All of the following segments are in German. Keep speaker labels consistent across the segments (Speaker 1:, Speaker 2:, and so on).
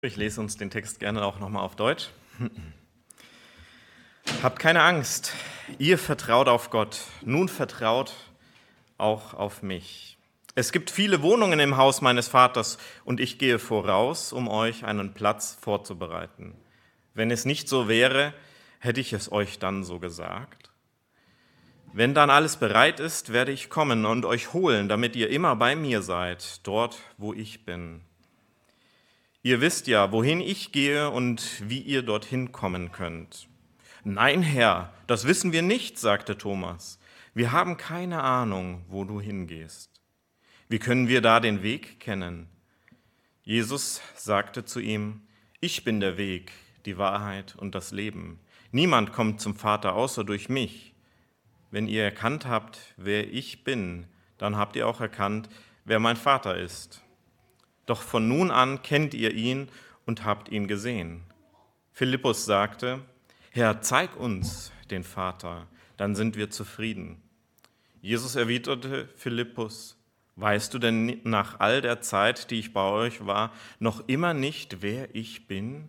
Speaker 1: Ich lese uns den Text gerne auch nochmal auf Deutsch. Habt keine Angst, ihr vertraut auf Gott, nun vertraut auch auf mich. Es gibt viele Wohnungen im Haus meines Vaters und ich gehe voraus, um euch einen Platz vorzubereiten. Wenn es nicht so wäre, hätte ich es euch dann so gesagt. Wenn dann alles bereit ist, werde ich kommen und euch holen, damit ihr immer bei mir seid, dort, wo ich bin. Ihr wisst ja, wohin ich gehe und wie ihr dorthin kommen könnt. Nein, Herr, das wissen wir nicht, sagte Thomas. Wir haben keine Ahnung, wo du hingehst. Wie können wir da den Weg kennen? Jesus sagte zu ihm, ich bin der Weg, die Wahrheit und das Leben. Niemand kommt zum Vater außer durch mich. Wenn ihr erkannt habt, wer ich bin, dann habt ihr auch erkannt, wer mein Vater ist. Doch von nun an kennt ihr ihn und habt ihn gesehen. Philippus sagte, Herr, zeig uns den Vater, dann sind wir zufrieden. Jesus erwiderte Philippus, weißt du denn nach all der Zeit, die ich bei euch war, noch immer nicht, wer ich bin?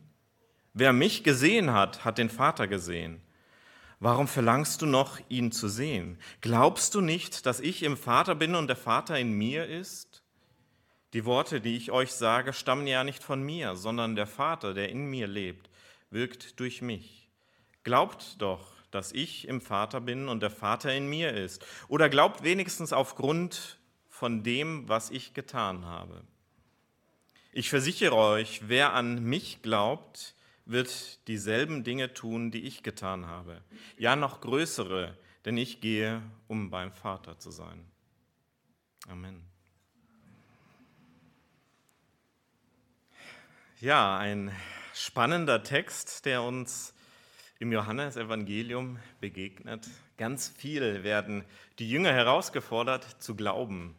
Speaker 1: Wer mich gesehen hat, hat den Vater gesehen. Warum verlangst du noch, ihn zu sehen? Glaubst du nicht, dass ich im Vater bin und der Vater in mir ist? Die Worte, die ich euch sage, stammen ja nicht von mir, sondern der Vater, der in mir lebt, wirkt durch mich. Glaubt doch, dass ich im Vater bin und der Vater in mir ist. Oder glaubt wenigstens aufgrund von dem, was ich getan habe. Ich versichere euch, wer an mich glaubt, wird dieselben Dinge tun, die ich getan habe. Ja, noch größere, denn ich gehe, um beim Vater zu sein. Amen. Ja, ein spannender Text, der uns im Johannesevangelium begegnet. Ganz viel werden die Jünger herausgefordert zu glauben.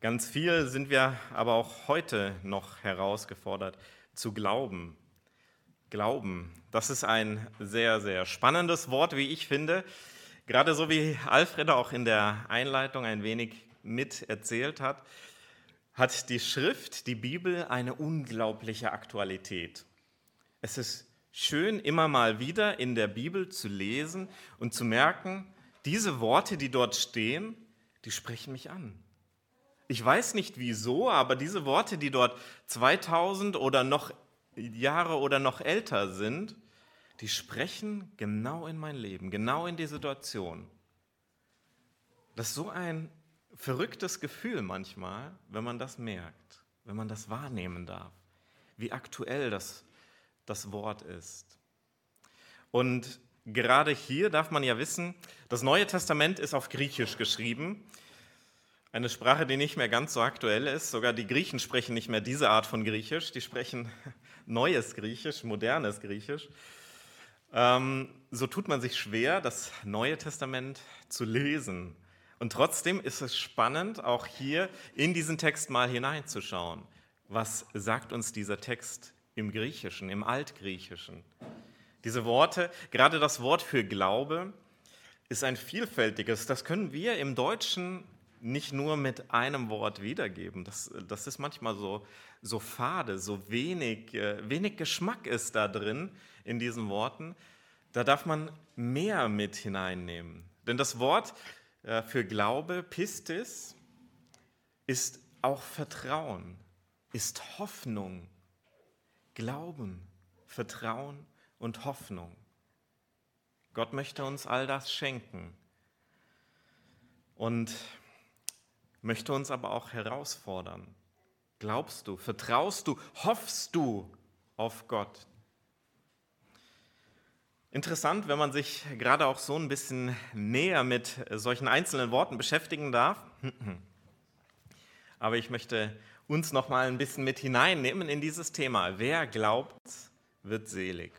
Speaker 1: Ganz viel sind wir aber auch heute noch herausgefordert zu glauben. Glauben, das ist ein sehr, sehr spannendes Wort, wie ich finde. Gerade so wie Alfred auch in der Einleitung ein wenig mit erzählt hat hat die Schrift, die Bibel, eine unglaubliche Aktualität. Es ist schön, immer mal wieder in der Bibel zu lesen und zu merken, diese Worte, die dort stehen, die sprechen mich an. Ich weiß nicht wieso, aber diese Worte, die dort 2000 oder noch Jahre oder noch älter sind, die sprechen genau in mein Leben, genau in die Situation. Das ist so ein verrücktes Gefühl manchmal, wenn man das merkt, wenn man das wahrnehmen darf, wie aktuell das, das Wort ist. Und gerade hier darf man ja wissen, das Neue Testament ist auf Griechisch geschrieben. Eine Sprache, die nicht mehr ganz so aktuell ist. Sogar die Griechen sprechen nicht mehr diese Art von Griechisch. Die sprechen neues Griechisch, modernes Griechisch. Ähm, so tut man sich schwer, das Neue Testament zu lesen. Und trotzdem ist es spannend, auch hier in diesen Text mal hineinzuschauen. Was sagt uns dieser Text im Griechischen, im Altgriechischen? Diese Worte, gerade das Wort für Glaube, ist ein vielfältiges. Das können wir im Deutschen nicht nur mit einem Wort wiedergeben. Das, das ist manchmal so, so fade, so wenig, äh, wenig Geschmack ist da drin in diesen Worten. Da darf man mehr mit hineinnehmen. Denn das Wort für Glaube, Pistis, ist auch Vertrauen, ist Hoffnung. Glauben, Vertrauen und Hoffnung. Gott möchte uns all das schenken und möchte uns aber auch herausfordern. Glaubst du, vertraust du, hoffst du auf Gott? Interessant, wenn man sich gerade auch so ein bisschen näher mit solchen einzelnen Worten beschäftigen darf. Aber ich möchte uns noch mal ein bisschen mit hineinnehmen in dieses Thema. Wer glaubt, wird selig.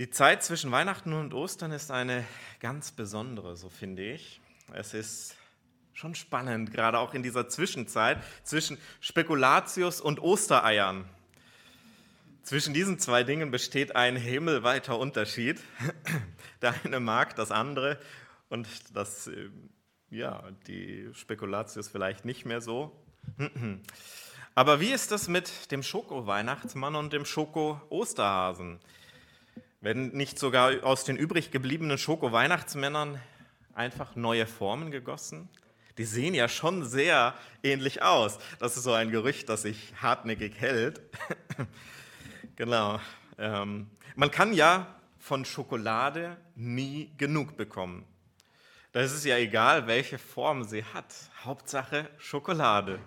Speaker 1: Die Zeit zwischen Weihnachten und Ostern ist eine ganz besondere, so finde ich. Es ist schon spannend, gerade auch in dieser Zwischenzeit zwischen Spekulatius und Ostereiern. Zwischen diesen zwei Dingen besteht ein himmelweiter Unterschied. Der eine mag das andere und das, äh, ja, die Spekulatius vielleicht nicht mehr so. Aber wie ist das mit dem Schoko-Weihnachtsmann und dem Schoko-Osterhasen? Werden nicht sogar aus den übrig gebliebenen Schoko-Weihnachtsmännern einfach neue Formen gegossen? Die sehen ja schon sehr ähnlich aus. Das ist so ein Gerücht, das sich hartnäckig hält. genau. Ähm, man kann ja von Schokolade nie genug bekommen. Da ist es ja egal, welche Form sie hat. Hauptsache Schokolade.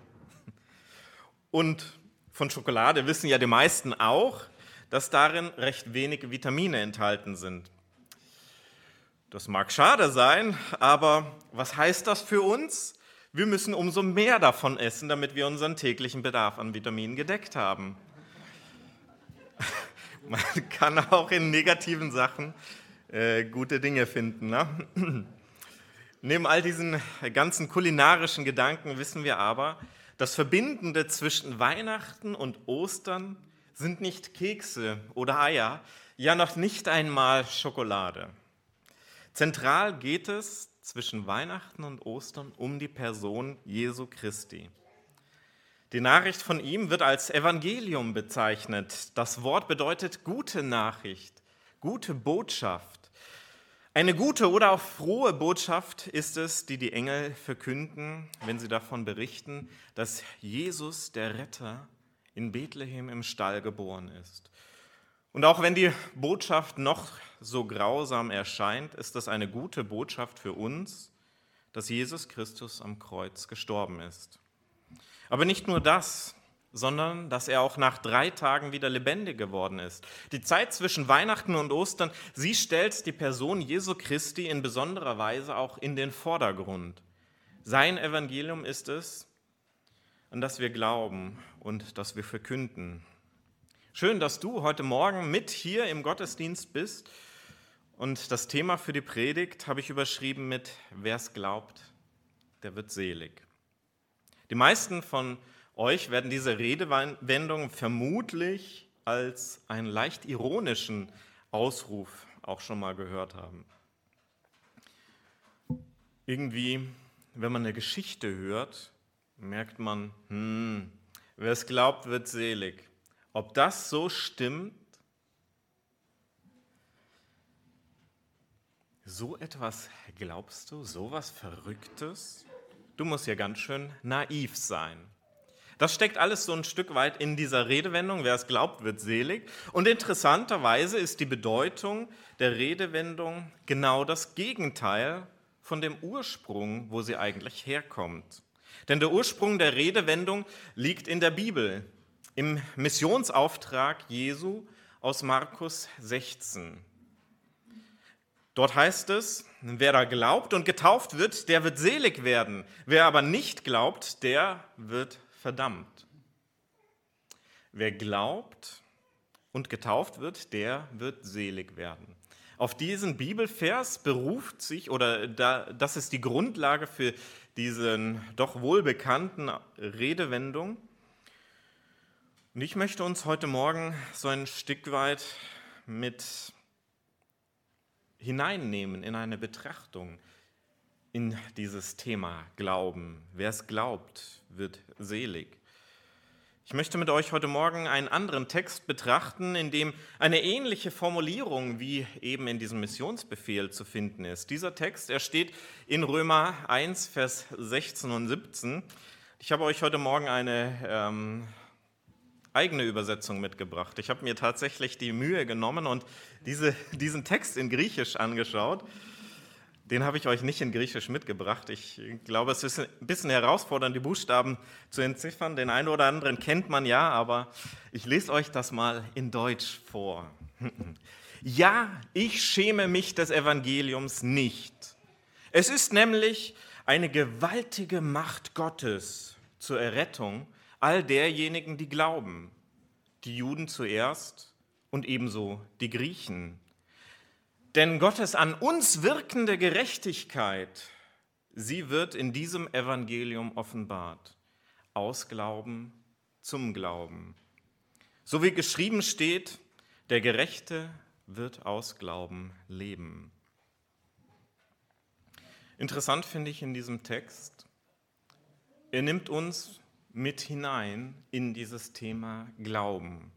Speaker 1: Und von Schokolade wissen ja die meisten auch, dass darin recht wenige Vitamine enthalten sind. Das mag schade sein, aber was heißt das für uns? Wir müssen umso mehr davon essen, damit wir unseren täglichen Bedarf an Vitaminen gedeckt haben. Man kann auch in negativen Sachen äh, gute Dinge finden. Ne? Neben all diesen ganzen kulinarischen Gedanken wissen wir aber, das Verbindende zwischen Weihnachten und Ostern sind nicht Kekse oder Eier, ja noch nicht einmal Schokolade. Zentral geht es zwischen Weihnachten und Ostern um die Person Jesu Christi. Die Nachricht von ihm wird als Evangelium bezeichnet. Das Wort bedeutet gute Nachricht, gute Botschaft. Eine gute oder auch frohe Botschaft ist es, die die Engel verkünden, wenn sie davon berichten, dass Jesus, der Retter, in Bethlehem im Stall geboren ist. Und auch wenn die Botschaft noch so grausam erscheint, ist das eine gute Botschaft für uns, dass Jesus Christus am Kreuz gestorben ist. Aber nicht nur das, sondern dass er auch nach drei Tagen wieder lebendig geworden ist. Die Zeit zwischen Weihnachten und Ostern, sie stellt die Person Jesu Christi in besonderer Weise auch in den Vordergrund. Sein Evangelium ist es, an das wir glauben und das wir verkünden. Schön, dass du heute Morgen mit hier im Gottesdienst bist. Und das Thema für die Predigt habe ich überschrieben mit Wer es glaubt, der wird selig. Die meisten von euch werden diese Redewendung vermutlich als einen leicht ironischen Ausruf auch schon mal gehört haben. Irgendwie, wenn man eine Geschichte hört, merkt man, hm, wer es glaubt, wird selig. Ob das so stimmt? So etwas glaubst du, so was Verrücktes? Du musst ja ganz schön naiv sein. Das steckt alles so ein Stück weit in dieser Redewendung, wer es glaubt, wird selig. Und interessanterweise ist die Bedeutung der Redewendung genau das Gegenteil von dem Ursprung, wo sie eigentlich herkommt. Denn der Ursprung der Redewendung liegt in der Bibel, im Missionsauftrag Jesu aus Markus 16. Dort heißt es, wer da glaubt und getauft wird, der wird selig werden. Wer aber nicht glaubt, der wird verdammt. Wer glaubt und getauft wird, der wird selig werden. Auf diesen Bibelvers beruft sich, oder da, das ist die Grundlage für diesen doch wohlbekannten Redewendung. Und ich möchte uns heute Morgen so ein Stück weit mit hineinnehmen in eine Betrachtung in dieses Thema Glauben. Wer es glaubt, wird selig. Ich möchte mit euch heute Morgen einen anderen Text betrachten, in dem eine ähnliche Formulierung wie eben in diesem Missionsbefehl zu finden ist. Dieser Text, er steht in Römer 1, Vers 16 und 17. Ich habe euch heute Morgen eine ähm, eigene Übersetzung mitgebracht. Ich habe mir tatsächlich die Mühe genommen und diese, diesen Text in Griechisch angeschaut. Den habe ich euch nicht in Griechisch mitgebracht. Ich glaube, es ist ein bisschen herausfordernd, die Buchstaben zu entziffern. Den einen oder anderen kennt man ja, aber ich lese euch das mal in Deutsch vor. Ja, ich schäme mich des Evangeliums nicht. Es ist nämlich eine gewaltige Macht Gottes zur Errettung all derjenigen, die glauben. Die Juden zuerst und ebenso die Griechen. Denn Gottes an uns wirkende Gerechtigkeit, sie wird in diesem Evangelium offenbart. Aus Glauben zum Glauben. So wie geschrieben steht, der Gerechte wird aus Glauben leben. Interessant finde ich in diesem Text, er nimmt uns mit hinein in dieses Thema Glauben.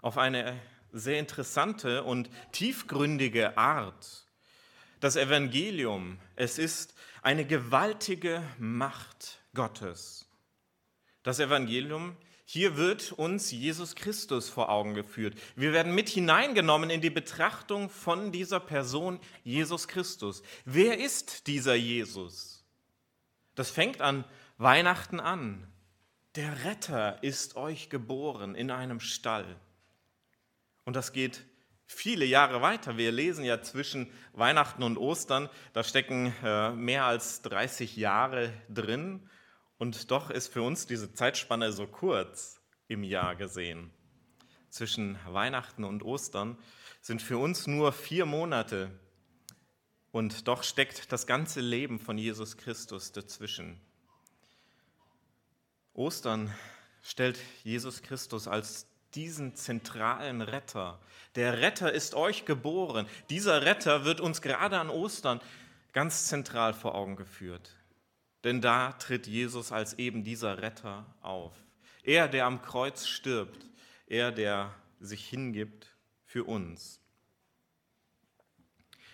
Speaker 1: Auf eine sehr interessante und tiefgründige Art. Das Evangelium, es ist eine gewaltige Macht Gottes. Das Evangelium, hier wird uns Jesus Christus vor Augen geführt. Wir werden mit hineingenommen in die Betrachtung von dieser Person Jesus Christus. Wer ist dieser Jesus? Das fängt an Weihnachten an. Der Retter ist euch geboren in einem Stall. Und das geht viele Jahre weiter. Wir lesen ja zwischen Weihnachten und Ostern, da stecken äh, mehr als 30 Jahre drin. Und doch ist für uns diese Zeitspanne so kurz im Jahr gesehen. Zwischen Weihnachten und Ostern sind für uns nur vier Monate. Und doch steckt das ganze Leben von Jesus Christus dazwischen. Ostern stellt Jesus Christus als diesen zentralen Retter. Der Retter ist euch geboren. Dieser Retter wird uns gerade an Ostern ganz zentral vor Augen geführt. Denn da tritt Jesus als eben dieser Retter auf. Er, der am Kreuz stirbt, er, der sich hingibt für uns.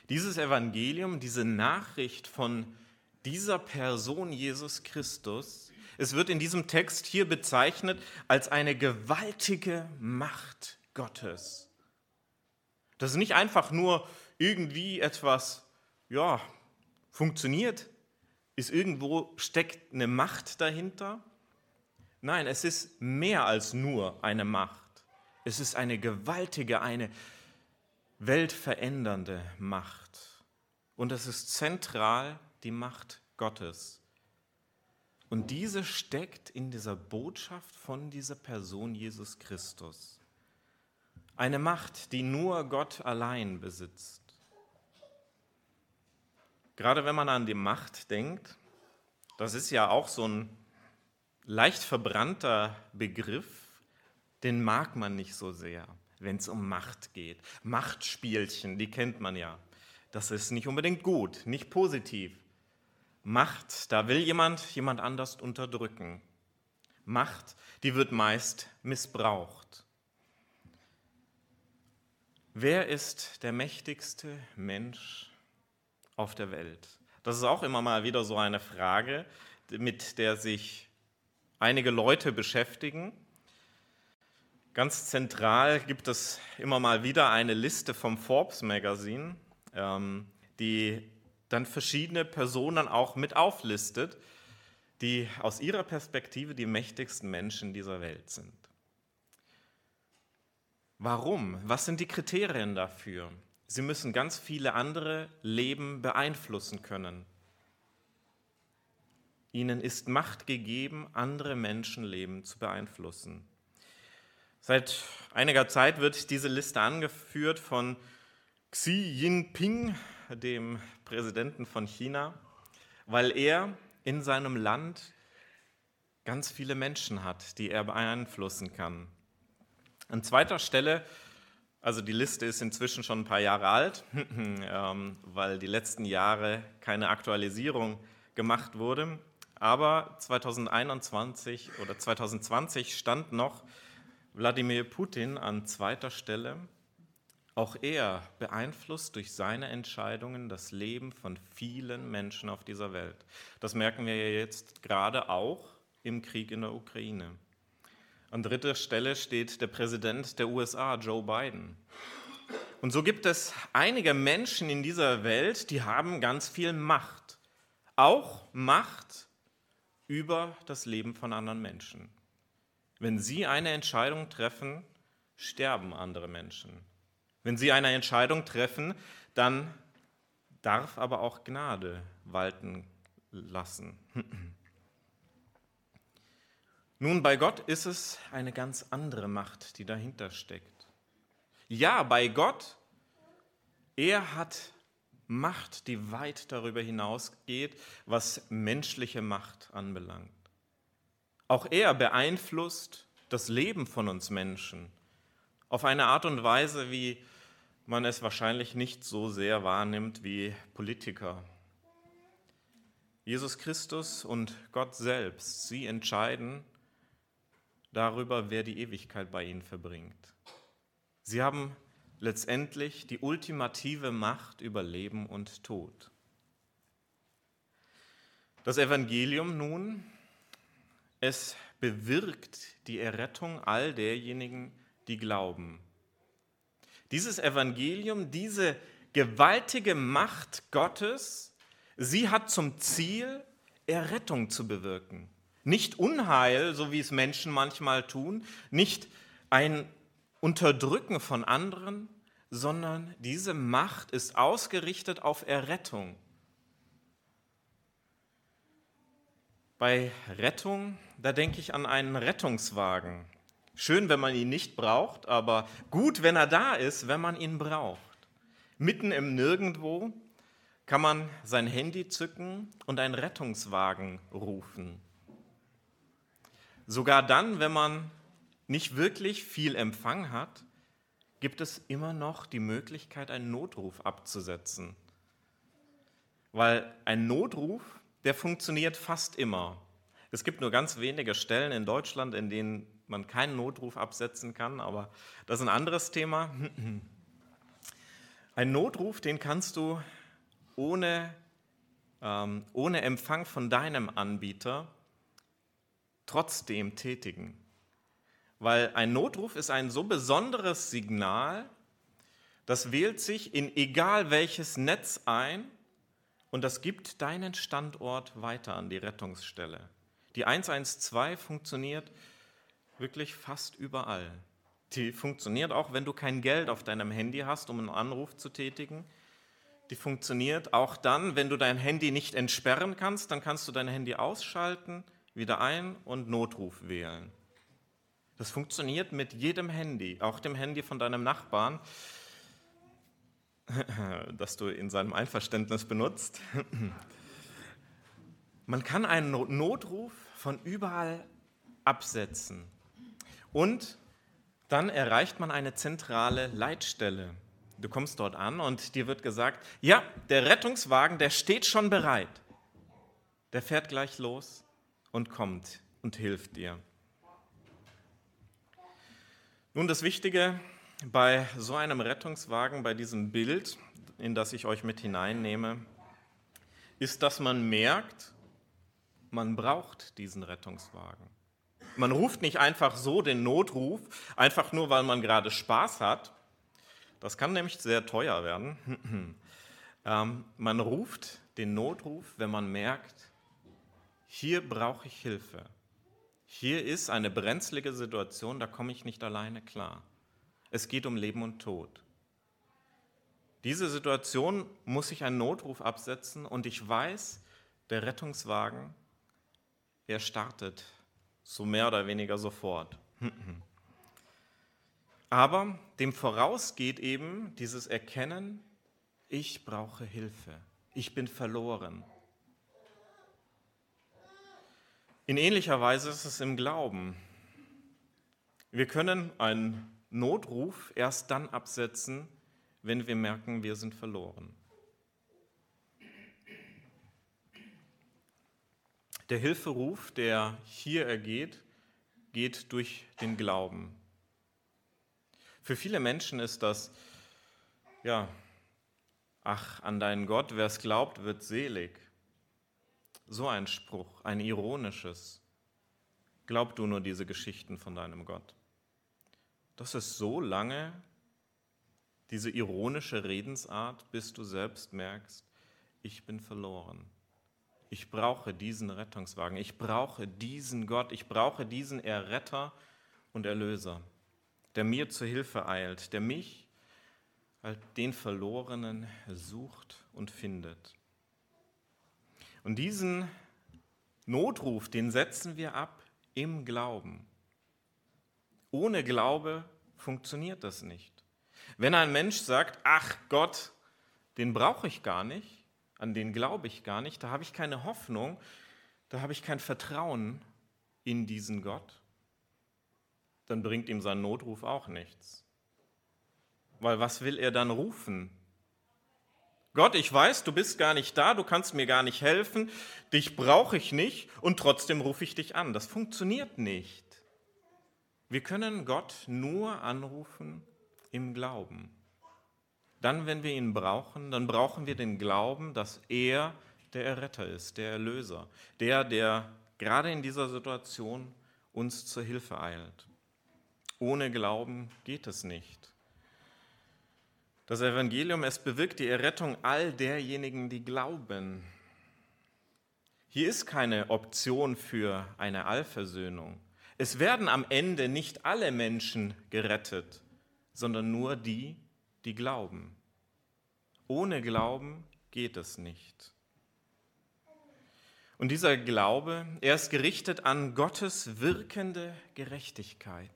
Speaker 1: Dieses Evangelium, diese Nachricht von dieser Person Jesus Christus, es wird in diesem Text hier bezeichnet als eine gewaltige Macht Gottes. Das ist nicht einfach nur irgendwie etwas, ja, funktioniert, ist irgendwo steckt eine Macht dahinter. Nein, es ist mehr als nur eine Macht. Es ist eine gewaltige, eine weltverändernde Macht. Und es ist zentral die Macht Gottes. Und diese steckt in dieser Botschaft von dieser Person Jesus Christus. Eine Macht, die nur Gott allein besitzt. Gerade wenn man an die Macht denkt, das ist ja auch so ein leicht verbrannter Begriff, den mag man nicht so sehr, wenn es um Macht geht. Machtspielchen, die kennt man ja. Das ist nicht unbedingt gut, nicht positiv. Macht, da will jemand jemand anders unterdrücken. Macht, die wird meist missbraucht. Wer ist der mächtigste Mensch auf der Welt? Das ist auch immer mal wieder so eine Frage, mit der sich einige Leute beschäftigen. Ganz zentral gibt es immer mal wieder eine Liste vom Forbes Magazine, ähm, die dann verschiedene Personen auch mit auflistet, die aus ihrer Perspektive die mächtigsten Menschen dieser Welt sind. Warum? Was sind die Kriterien dafür? Sie müssen ganz viele andere Leben beeinflussen können. Ihnen ist Macht gegeben, andere Menschenleben zu beeinflussen. Seit einiger Zeit wird diese Liste angeführt von Xi Jinping, dem Präsidenten von China, weil er in seinem Land ganz viele Menschen hat, die er beeinflussen kann. An zweiter Stelle, also die Liste ist inzwischen schon ein paar Jahre alt, ähm, weil die letzten Jahre keine Aktualisierung gemacht wurde, aber 2021 oder 2020 stand noch Wladimir Putin an zweiter Stelle auch er beeinflusst durch seine Entscheidungen das Leben von vielen Menschen auf dieser Welt. Das merken wir ja jetzt gerade auch im Krieg in der Ukraine. An dritter Stelle steht der Präsident der USA, Joe Biden. Und so gibt es einige Menschen in dieser Welt, die haben ganz viel Macht. Auch Macht über das Leben von anderen Menschen. Wenn sie eine Entscheidung treffen, sterben andere Menschen. Wenn Sie eine Entscheidung treffen, dann darf aber auch Gnade walten lassen. Nun, bei Gott ist es eine ganz andere Macht, die dahinter steckt. Ja, bei Gott, er hat Macht, die weit darüber hinausgeht, was menschliche Macht anbelangt. Auch er beeinflusst das Leben von uns Menschen auf eine Art und Weise, wie man es wahrscheinlich nicht so sehr wahrnimmt wie Politiker. Jesus Christus und Gott selbst, sie entscheiden darüber, wer die Ewigkeit bei ihnen verbringt. Sie haben letztendlich die ultimative Macht über Leben und Tod. Das Evangelium nun, es bewirkt die Errettung all derjenigen, die glauben. Dieses Evangelium, diese gewaltige Macht Gottes, sie hat zum Ziel, Errettung zu bewirken. Nicht Unheil, so wie es Menschen manchmal tun, nicht ein Unterdrücken von anderen, sondern diese Macht ist ausgerichtet auf Errettung. Bei Rettung, da denke ich an einen Rettungswagen. Schön, wenn man ihn nicht braucht, aber gut, wenn er da ist, wenn man ihn braucht. Mitten im Nirgendwo kann man sein Handy zücken und einen Rettungswagen rufen. Sogar dann, wenn man nicht wirklich viel Empfang hat, gibt es immer noch die Möglichkeit, einen Notruf abzusetzen. Weil ein Notruf, der funktioniert fast immer. Es gibt nur ganz wenige Stellen in Deutschland, in denen man keinen Notruf absetzen kann, aber das ist ein anderes Thema. Ein Notruf, den kannst du ohne, ähm, ohne Empfang von deinem Anbieter trotzdem tätigen. Weil ein Notruf ist ein so besonderes Signal, das wählt sich in egal welches Netz ein und das gibt deinen Standort weiter an die Rettungsstelle. Die 112 funktioniert wirklich fast überall. Die funktioniert auch, wenn du kein Geld auf deinem Handy hast, um einen Anruf zu tätigen. Die funktioniert auch dann, wenn du dein Handy nicht entsperren kannst, dann kannst du dein Handy ausschalten, wieder ein und Notruf wählen. Das funktioniert mit jedem Handy, auch dem Handy von deinem Nachbarn, das du in seinem Einverständnis benutzt. Man kann einen Notruf von überall absetzen. Und dann erreicht man eine zentrale Leitstelle. Du kommst dort an und dir wird gesagt, ja, der Rettungswagen, der steht schon bereit. Der fährt gleich los und kommt und hilft dir. Nun, das Wichtige bei so einem Rettungswagen, bei diesem Bild, in das ich euch mit hineinnehme, ist, dass man merkt, man braucht diesen Rettungswagen. Man ruft nicht einfach so den Notruf, einfach nur, weil man gerade Spaß hat. Das kann nämlich sehr teuer werden. ähm, man ruft den Notruf, wenn man merkt, hier brauche ich Hilfe. Hier ist eine brenzlige Situation, da komme ich nicht alleine klar. Es geht um Leben und Tod. Diese Situation muss ich einen Notruf absetzen und ich weiß, der Rettungswagen, er startet so mehr oder weniger sofort. Aber dem vorausgeht eben dieses Erkennen, ich brauche Hilfe, ich bin verloren. In ähnlicher Weise ist es im Glauben. Wir können einen Notruf erst dann absetzen, wenn wir merken, wir sind verloren. Der Hilferuf, der hier ergeht, geht durch den Glauben. Für viele Menschen ist das, ja, ach, an deinen Gott, wer es glaubt, wird selig. So ein Spruch, ein ironisches. Glaub du nur diese Geschichten von deinem Gott. Das ist so lange, diese ironische Redensart, bis du selbst merkst, ich bin verloren. Ich brauche diesen Rettungswagen. Ich brauche diesen Gott. Ich brauche diesen Erretter und Erlöser, der mir zu Hilfe eilt, der mich, den Verlorenen, sucht und findet. Und diesen Notruf, den setzen wir ab im Glauben. Ohne Glaube funktioniert das nicht. Wenn ein Mensch sagt, ach Gott, den brauche ich gar nicht, an den glaube ich gar nicht, da habe ich keine Hoffnung, da habe ich kein Vertrauen in diesen Gott, dann bringt ihm sein Notruf auch nichts. Weil was will er dann rufen? Gott, ich weiß, du bist gar nicht da, du kannst mir gar nicht helfen, dich brauche ich nicht und trotzdem rufe ich dich an. Das funktioniert nicht. Wir können Gott nur anrufen im Glauben. Dann, wenn wir ihn brauchen, dann brauchen wir den Glauben, dass er der Erretter ist, der Erlöser, der, der gerade in dieser Situation uns zur Hilfe eilt. Ohne Glauben geht es nicht. Das Evangelium, es bewirkt die Errettung all derjenigen, die glauben. Hier ist keine Option für eine Allversöhnung. Es werden am Ende nicht alle Menschen gerettet, sondern nur die, die glauben. Ohne Glauben geht es nicht. Und dieser Glaube, er ist gerichtet an Gottes wirkende Gerechtigkeit.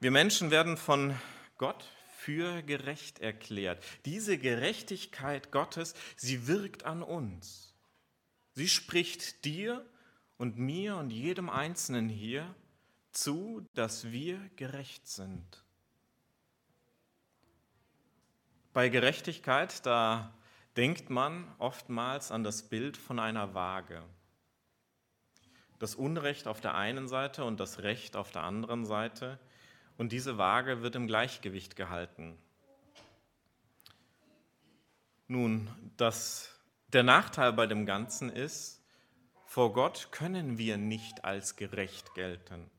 Speaker 1: Wir Menschen werden von Gott für gerecht erklärt. Diese Gerechtigkeit Gottes, sie wirkt an uns. Sie spricht dir und mir und jedem Einzelnen hier zu, dass wir gerecht sind. Bei Gerechtigkeit, da denkt man oftmals an das Bild von einer Waage. Das Unrecht auf der einen Seite und das Recht auf der anderen Seite und diese Waage wird im Gleichgewicht gehalten. Nun, das, der Nachteil bei dem Ganzen ist, vor Gott können wir nicht als gerecht gelten.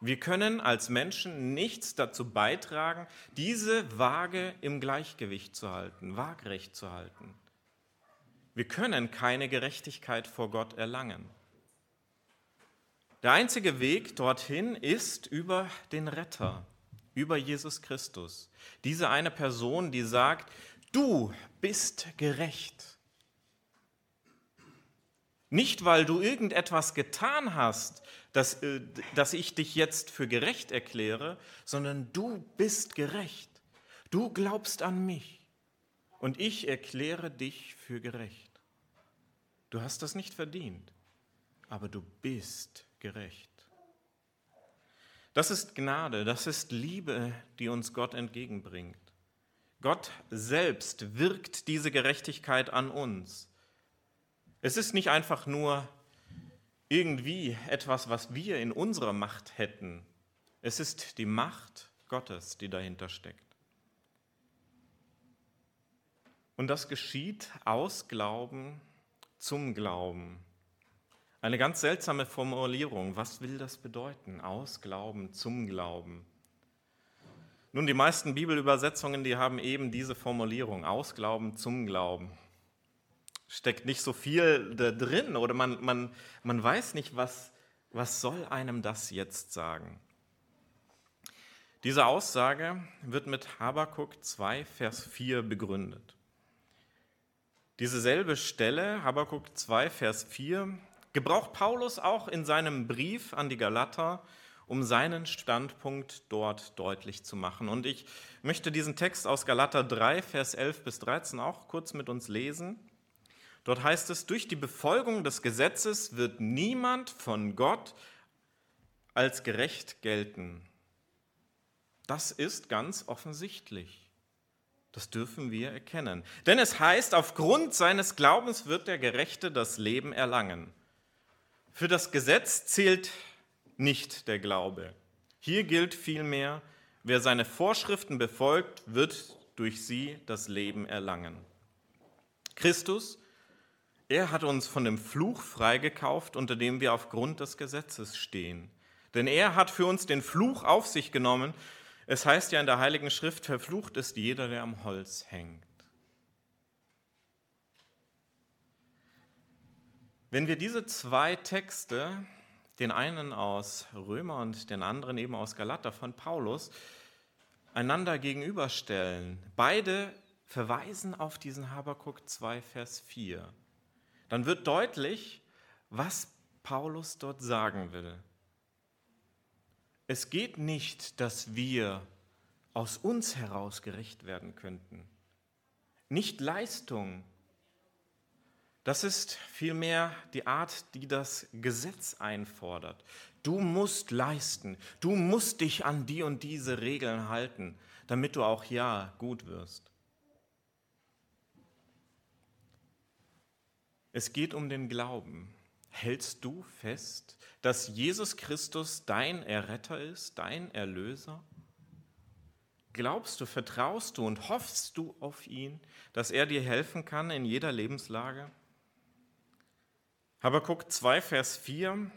Speaker 1: Wir können als Menschen nichts dazu beitragen, diese Waage im Gleichgewicht zu halten, waagrecht zu halten. Wir können keine Gerechtigkeit vor Gott erlangen. Der einzige Weg dorthin ist über den Retter, über Jesus Christus. Diese eine Person, die sagt, du bist gerecht. Nicht, weil du irgendetwas getan hast, dass, äh, dass ich dich jetzt für gerecht erkläre, sondern du bist gerecht. Du glaubst an mich und ich erkläre dich für gerecht. Du hast das nicht verdient, aber du bist gerecht gerecht. Das ist Gnade, das ist Liebe, die uns Gott entgegenbringt. Gott selbst wirkt diese Gerechtigkeit an uns. Es ist nicht einfach nur irgendwie etwas, was wir in unserer Macht hätten. Es ist die Macht Gottes, die dahinter steckt. Und das geschieht aus Glauben zum Glauben. Eine ganz seltsame Formulierung. Was will das bedeuten? Aus Glauben zum Glauben. Nun, die meisten Bibelübersetzungen, die haben eben diese Formulierung, aus Glauben zum Glauben. Steckt nicht so viel da drin oder man, man, man weiß nicht, was, was soll einem das jetzt sagen. Diese Aussage wird mit Habakuk 2, Vers 4 begründet. Diese selbe Stelle, Habakuk 2, Vers 4, gebraucht Paulus auch in seinem Brief an die Galater, um seinen Standpunkt dort deutlich zu machen. Und ich möchte diesen Text aus Galater 3, Vers 11 bis 13 auch kurz mit uns lesen. Dort heißt es, durch die Befolgung des Gesetzes wird niemand von Gott als gerecht gelten. Das ist ganz offensichtlich. Das dürfen wir erkennen. Denn es heißt, aufgrund seines Glaubens wird der Gerechte das Leben erlangen. Für das Gesetz zählt nicht der Glaube. Hier gilt vielmehr, wer seine Vorschriften befolgt, wird durch sie das Leben erlangen. Christus, er hat uns von dem Fluch freigekauft, unter dem wir aufgrund des Gesetzes stehen. Denn er hat für uns den Fluch auf sich genommen. Es heißt ja in der Heiligen Schrift, verflucht ist jeder, der am Holz hängt. Wenn wir diese zwei Texte, den einen aus Römer und den anderen eben aus Galater von Paulus, einander gegenüberstellen, beide verweisen auf diesen Habakuk 2, Vers 4, dann wird deutlich, was Paulus dort sagen will. Es geht nicht, dass wir aus uns heraus gerecht werden könnten. Nicht Leistung, das ist vielmehr die Art, die das Gesetz einfordert. Du musst leisten, du musst dich an die und diese Regeln halten, damit du auch ja gut wirst. Es geht um den Glauben. Hältst du fest, dass Jesus Christus dein Erretter ist, dein Erlöser? Glaubst du, vertraust du und hoffst du auf ihn, dass er dir helfen kann in jeder Lebenslage? Habakuk 2, Vers 4.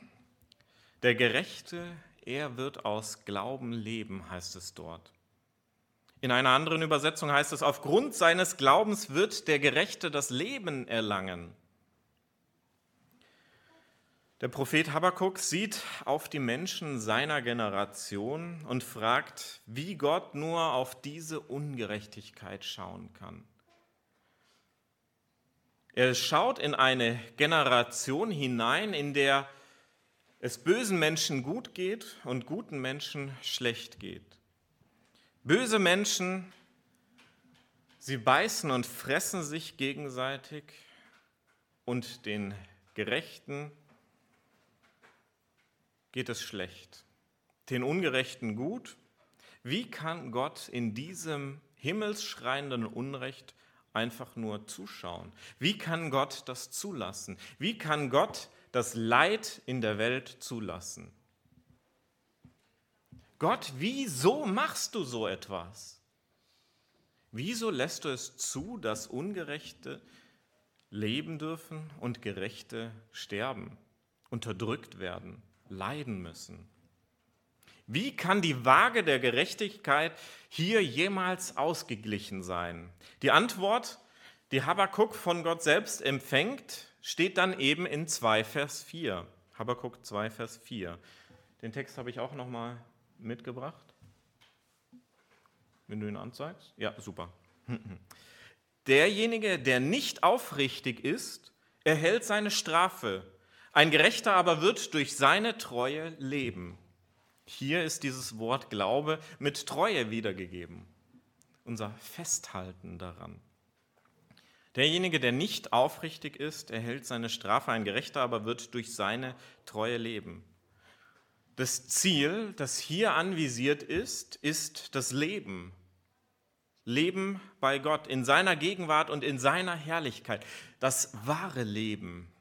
Speaker 1: Der Gerechte, er wird aus Glauben leben, heißt es dort. In einer anderen Übersetzung heißt es, aufgrund seines Glaubens wird der Gerechte das Leben erlangen. Der Prophet Habakkuk sieht auf die Menschen seiner Generation und fragt, wie Gott nur auf diese Ungerechtigkeit schauen kann. Er schaut in eine Generation hinein, in der es bösen Menschen gut geht und guten Menschen schlecht geht. Böse Menschen, sie beißen und fressen sich gegenseitig und den Gerechten geht es schlecht, den Ungerechten gut. Wie kann Gott in diesem himmelsschreienden Unrecht einfach nur zuschauen? Wie kann Gott das zulassen? Wie kann Gott das Leid in der Welt zulassen? Gott, wieso machst du so etwas? Wieso lässt du es zu, dass Ungerechte leben dürfen und Gerechte sterben, unterdrückt werden? Leiden müssen. Wie kann die Waage der Gerechtigkeit hier jemals ausgeglichen sein? Die Antwort, die Habakkuk von Gott selbst empfängt, steht dann eben in 2 Vers 4. Habakkuk 2 Vers 4. Den Text habe ich auch noch mal mitgebracht. Wenn du ihn anzeigst? Ja, super. Derjenige, der nicht aufrichtig ist, erhält seine Strafe ein Gerechter aber wird durch seine Treue leben. Hier ist dieses Wort Glaube mit Treue wiedergegeben. Unser Festhalten daran. Derjenige, der nicht aufrichtig ist, erhält seine Strafe. Ein Gerechter aber wird durch seine Treue leben. Das Ziel, das hier anvisiert ist, ist das Leben. Leben bei Gott, in seiner Gegenwart und in seiner Herrlichkeit. Das wahre Leben.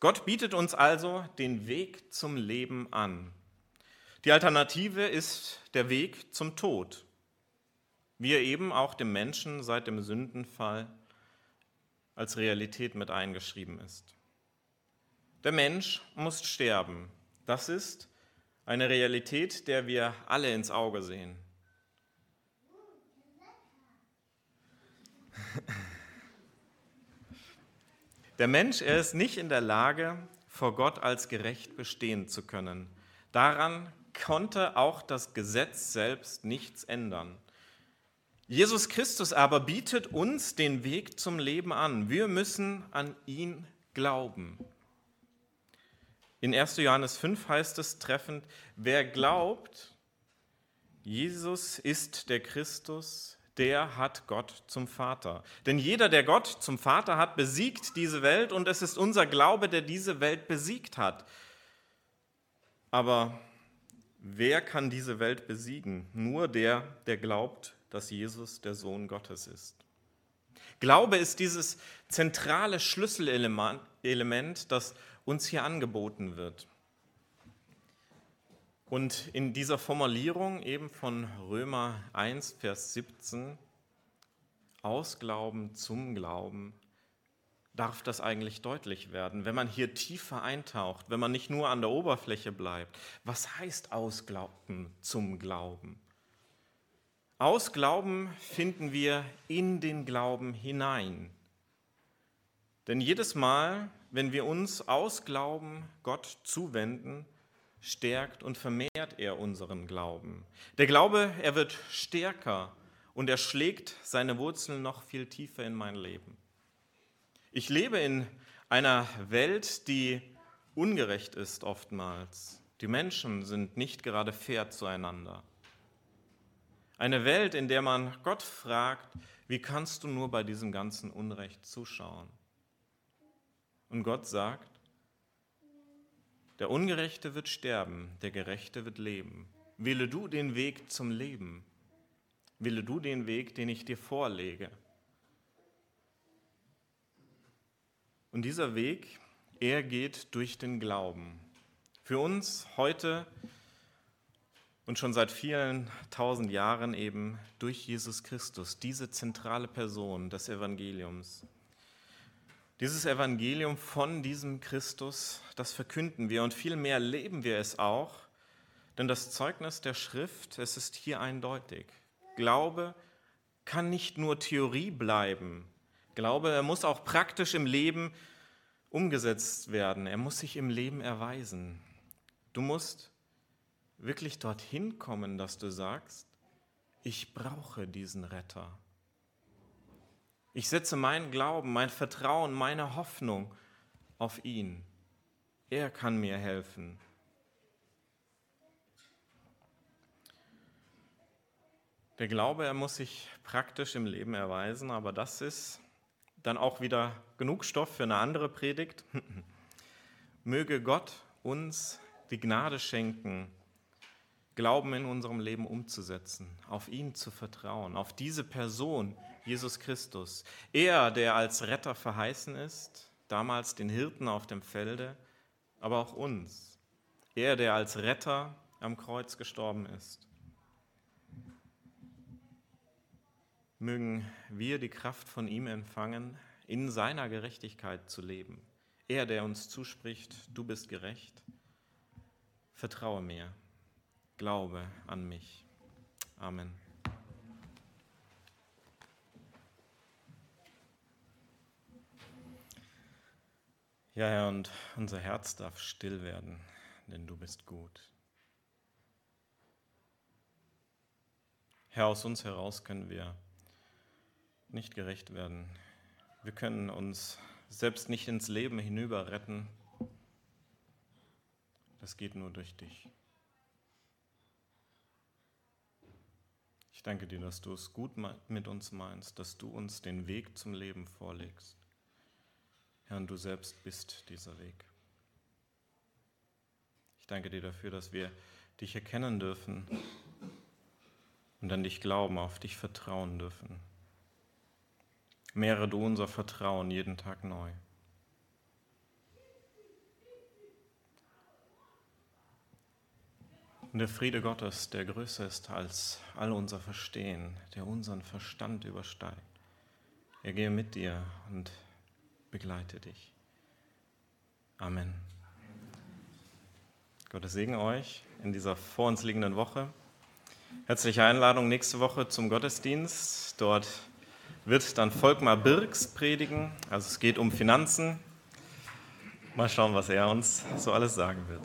Speaker 1: Gott bietet uns also den Weg zum Leben an. Die Alternative ist der Weg zum Tod, wie er eben auch dem Menschen seit dem Sündenfall als Realität mit eingeschrieben ist. Der Mensch muss sterben. Das ist eine Realität, der wir alle ins Auge sehen. Der Mensch, er ist nicht in der Lage, vor Gott als gerecht bestehen zu können. Daran konnte auch das Gesetz selbst nichts ändern. Jesus Christus aber bietet uns den Weg zum Leben an. Wir müssen an ihn glauben. In 1. Johannes 5 heißt es treffend, wer glaubt, Jesus ist der Christus, der hat Gott zum Vater. Denn jeder, der Gott zum Vater hat, besiegt diese Welt und es ist unser Glaube, der diese Welt besiegt hat. Aber wer kann diese Welt besiegen? Nur der, der glaubt, dass Jesus der Sohn Gottes ist. Glaube ist dieses zentrale Schlüsselelement, das uns hier angeboten wird. Und in dieser Formulierung eben von Römer 1, Vers 17, aus Glauben zum Glauben, darf das eigentlich deutlich werden, wenn man hier tiefer eintaucht, wenn man nicht nur an der Oberfläche bleibt. Was heißt aus Glauben zum Glauben? Aus Glauben finden wir in den Glauben hinein. Denn jedes Mal, wenn wir uns aus Glauben Gott zuwenden, stärkt und vermehrt er unseren Glauben. Der Glaube, er wird stärker und er schlägt seine Wurzeln noch viel tiefer in mein Leben. Ich lebe in einer Welt, die ungerecht ist oftmals. Die Menschen sind nicht gerade fair zueinander. Eine Welt, in der man Gott fragt, wie kannst du nur bei diesem ganzen Unrecht zuschauen? Und Gott sagt, der Ungerechte wird sterben, der Gerechte wird leben. Wähle du den Weg zum Leben. Wähle du den Weg, den ich dir vorlege. Und dieser Weg, er geht durch den Glauben. Für uns heute und schon seit vielen tausend Jahren eben durch Jesus Christus, diese zentrale Person des Evangeliums. Dieses Evangelium von diesem Christus, das verkünden wir und vielmehr leben wir es auch, denn das Zeugnis der Schrift, es ist hier eindeutig. Glaube kann nicht nur Theorie bleiben. Glaube, er muss auch praktisch im Leben umgesetzt werden. Er muss sich im Leben erweisen. Du musst wirklich dorthin kommen, dass du sagst, ich brauche diesen Retter. Ich setze meinen Glauben, mein Vertrauen, meine Hoffnung auf ihn. Er kann mir helfen. Der Glaube, er muss sich praktisch im Leben erweisen, aber das ist dann auch wieder genug Stoff für eine andere Predigt. Möge Gott uns die Gnade schenken, Glauben in unserem Leben umzusetzen, auf ihn zu vertrauen, auf diese Person, Jesus Christus. Er, der als Retter verheißen ist, damals den Hirten auf dem Felde, aber auch uns. Er, der als Retter am Kreuz gestorben ist. Mögen wir die Kraft von ihm empfangen, in seiner Gerechtigkeit zu leben. Er, der uns zuspricht, du bist gerecht. Vertraue mir. Glaube an mich. Amen. Ja, Herr, und unser Herz darf still werden, denn du bist gut. Herr, aus uns heraus können wir nicht gerecht werden. Wir können uns selbst nicht ins Leben hinüber retten. Das geht nur durch dich. Danke dir, dass du es gut mit uns meinst, dass du uns den Weg zum Leben vorlegst. Herr, und du selbst bist dieser Weg. Ich danke dir dafür, dass wir dich erkennen dürfen und an dich glauben, auf dich vertrauen dürfen. Mehre du unser Vertrauen jeden Tag neu. Und der Friede Gottes, der größer ist als all unser Verstehen, der unseren Verstand übersteigt, er gehe mit dir und begleite dich. Amen. Gottes Segen euch in dieser vor uns liegenden Woche. Herzliche Einladung nächste Woche zum Gottesdienst. Dort wird dann Volkmar Birks predigen. Also es geht um Finanzen. Mal schauen, was er uns so alles sagen wird.